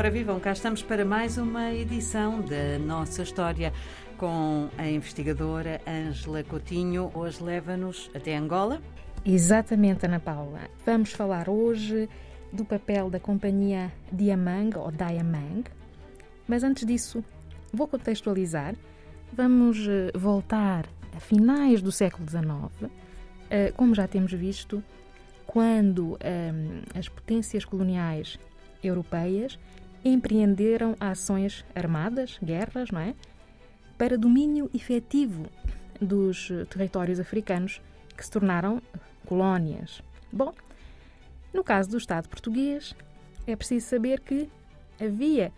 Ora, vivam, cá estamos para mais uma edição da nossa história com a investigadora Ângela Coutinho. Hoje leva-nos até Angola. Exatamente, Ana Paula. Vamos falar hoje do papel da companhia Diamang ou Diamang. Mas antes disso, vou contextualizar. Vamos eh, voltar a finais do século XIX, eh, como já temos visto, quando ehm, as potências coloniais europeias empreenderam ações armadas, guerras, não é? Para domínio efetivo dos territórios africanos que se tornaram colónias. Bom, no caso do Estado português, é preciso saber que havia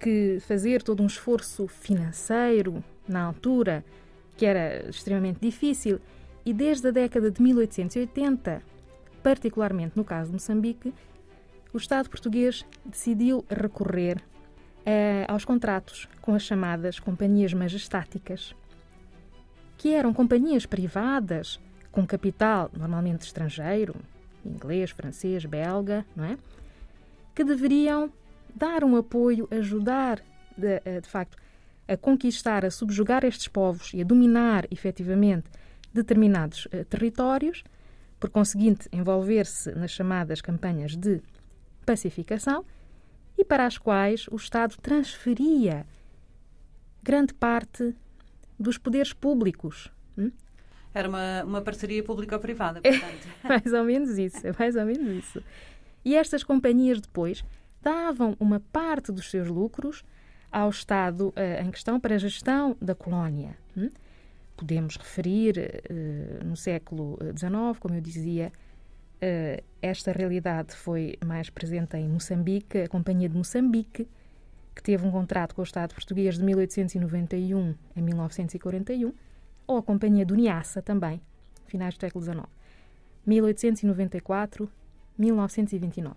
que fazer todo um esforço financeiro na altura, que era extremamente difícil, e desde a década de 1880, particularmente no caso de Moçambique, o Estado português decidiu recorrer eh, aos contratos com as chamadas companhias majestáticas, que eram companhias privadas com capital normalmente estrangeiro, inglês, francês, belga, não é? Que deveriam dar um apoio, ajudar, de, eh, de facto, a conquistar, a subjugar estes povos e a dominar efetivamente determinados uh, territórios, por conseguinte, envolver-se nas chamadas campanhas de pacificação e para as quais o Estado transferia grande parte dos poderes públicos. Hum? Era uma, uma parceria público-privada, portanto. É mais ou menos isso, é mais ou menos isso. E estas companhias depois davam uma parte dos seus lucros ao Estado uh, em questão para a gestão da colónia. Hum? Podemos referir, uh, no século XIX, como eu dizia, esta realidade foi mais presente em Moçambique, a Companhia de Moçambique, que teve um contrato com o Estado português de 1891 a 1941, ou a Companhia do Niassa também, finais do século XIX, 1894 1929.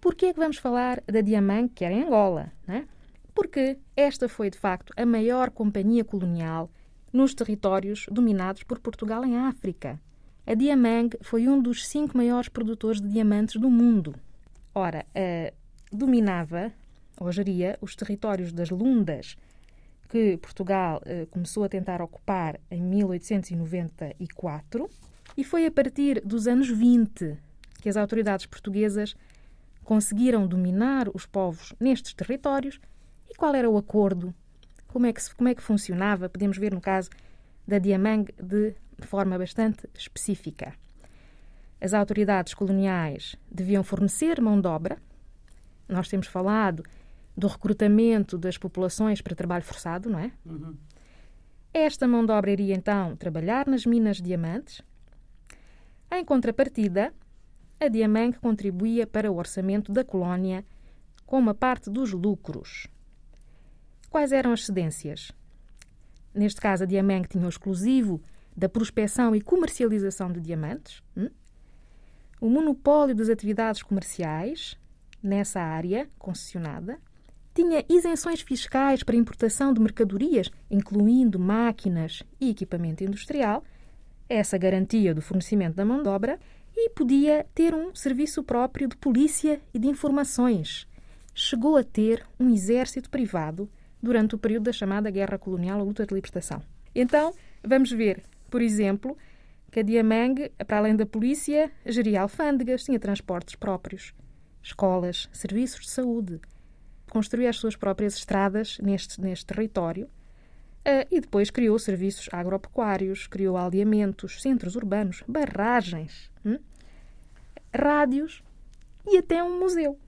Por que é que vamos falar da Diamant, que era em Angola? Né? Porque esta foi, de facto, a maior companhia colonial nos territórios dominados por Portugal em África. A Diamang foi um dos cinco maiores produtores de diamantes do mundo. Ora, uh, dominava ou geria os territórios das Lundas, que Portugal uh, começou a tentar ocupar em 1894, e foi a partir dos anos 20 que as autoridades portuguesas conseguiram dominar os povos nestes territórios. E qual era o acordo? Como é que, como é que funcionava? Podemos ver no caso da Diamang de de forma bastante específica. As autoridades coloniais deviam fornecer mão de obra. Nós temos falado do recrutamento das populações para trabalho forçado, não é? Uhum. Esta mão de obra iria então trabalhar nas minas de diamantes. Em contrapartida, a Diamang contribuía para o orçamento da colónia com uma parte dos lucros. Quais eram as cedências? Neste caso, a Diamang tinha o exclusivo da prospecção e comercialização de diamantes, hum? o monopólio das atividades comerciais nessa área concessionada, tinha isenções fiscais para importação de mercadorias, incluindo máquinas e equipamento industrial, essa garantia do fornecimento da mão de obra, e podia ter um serviço próprio de polícia e de informações. Chegou a ter um exército privado durante o período da chamada Guerra Colonial ou Luta de Libertação. Então, vamos ver por exemplo, que a Diamang, para além da polícia, geria alfândegas, tinha transportes próprios, escolas, serviços de saúde, construía as suas próprias estradas neste, neste território uh, e depois criou serviços agropecuários, criou aldeamentos, centros urbanos, barragens, hum? rádios e até um museu.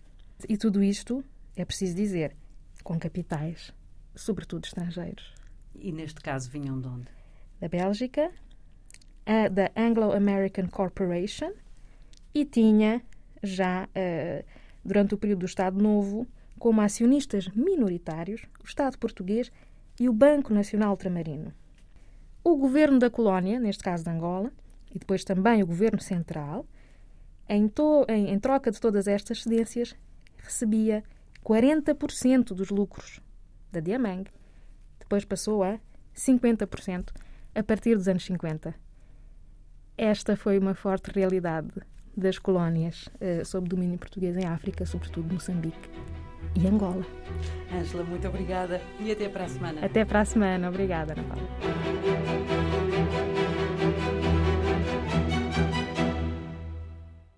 E tudo isto, é preciso dizer, com capitais, sobretudo estrangeiros. E neste caso vinham de onde? Da Bélgica, a da Anglo-American Corporation e tinha já, uh, durante o período do Estado Novo, como acionistas minoritários o Estado português e o Banco Nacional Ultramarino. O governo da colónia, neste caso de Angola, e depois também o governo central, em, em, em troca de todas estas cedências, recebia 40% dos lucros da Diamang, depois passou a 50% a partir dos anos 50. Esta foi uma forte realidade das colónias uh, sob domínio português em África, sobretudo Moçambique. e Angola. Ângela, muito obrigada e até para a semana. Até para a semana. Obrigada, Ana Paula.